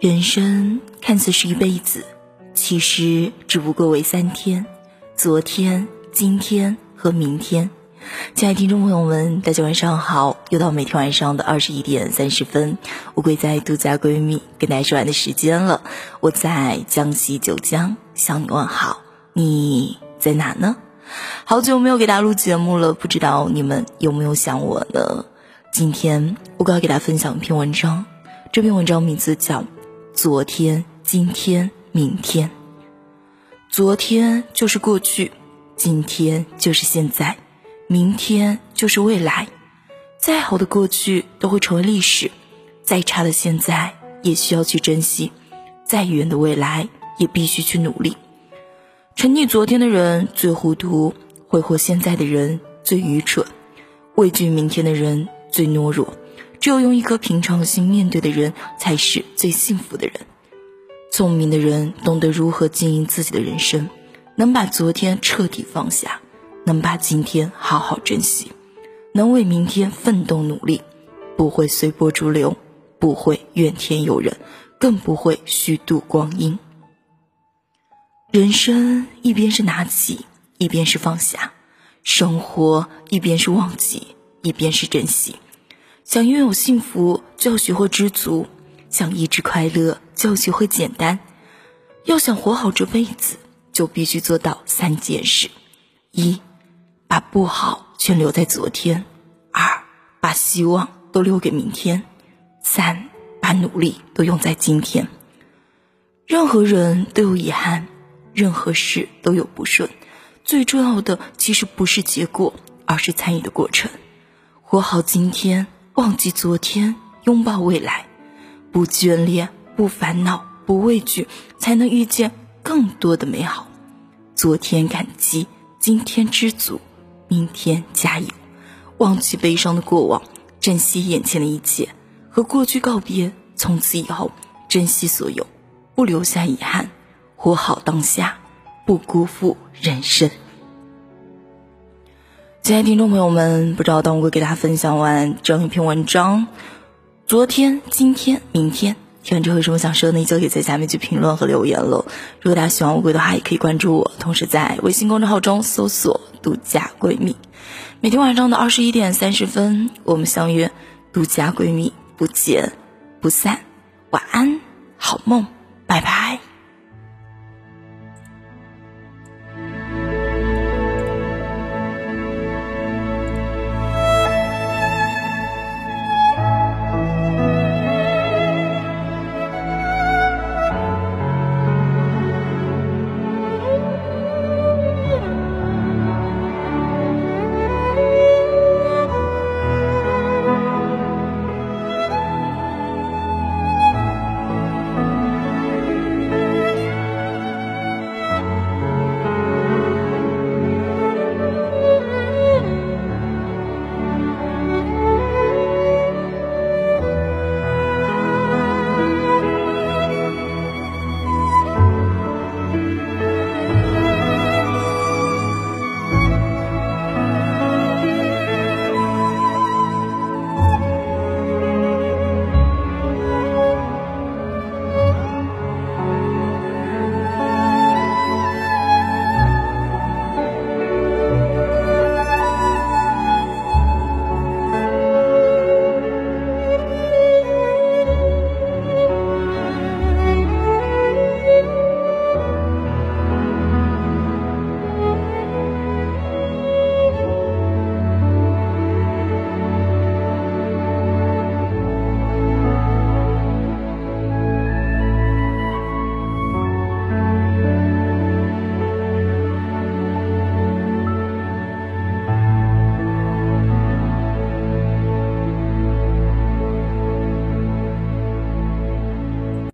人生看似是一辈子，其实只不过为三天：昨天、今天和明天。亲爱的听众朋友们，大家晚上好！又到每天晚上的二十一点三十分，乌龟在独家闺蜜跟大家说完的时间了。我在江西九江向你问好，你在哪呢？好久没有给大家录节目了，不知道你们有没有想我呢？今天我刚要给大家分享一篇文章，这篇文章名字叫。昨天、今天、明天。昨天就是过去，今天就是现在，明天就是未来。再好的过去都会成为历史，再差的现在也需要去珍惜，再远的未来也必须去努力。沉溺昨天的人最糊涂，挥霍现在的人最愚蠢，畏惧明天的人最懦弱。只有用一颗平常心面对的人，才是最幸福的人。聪明的人懂得如何经营自己的人生，能把昨天彻底放下，能把今天好好珍惜，能为明天奋斗努力，不会随波逐流，不会怨天尤人，更不会虚度光阴。人生一边是拿起，一边是放下；生活一边是忘记，一边是珍惜。想拥有幸福，就要学会知足；想一直快乐，就要学会简单。要想活好这辈子，就必须做到三件事：一，把不好全留在昨天；二，把希望都留给明天；三，把努力都用在今天。任何人都有遗憾，任何事都有不顺，最重要的其实不是结果，而是参与的过程。活好今天。忘记昨天，拥抱未来，不眷恋，不烦恼，不畏惧，才能遇见更多的美好。昨天感激，今天知足，明天加油。忘记悲伤的过往，珍惜眼前的一切，和过去告别。从此以后，珍惜所有，不留下遗憾，活好当下，不辜负人生。亲爱的听众朋友们，不知道当我给大家分享完这样一篇文章，昨天、今天、明天，听完之后有什么想说的，你就可以在下面去评论和留言了。如果大家喜欢乌龟的话，也可以关注我，同时在微信公众号中搜索“独家闺蜜”。每天晚上的二十一点三十分，我们相约“独家闺蜜”，不见不散。晚安，好梦。拜拜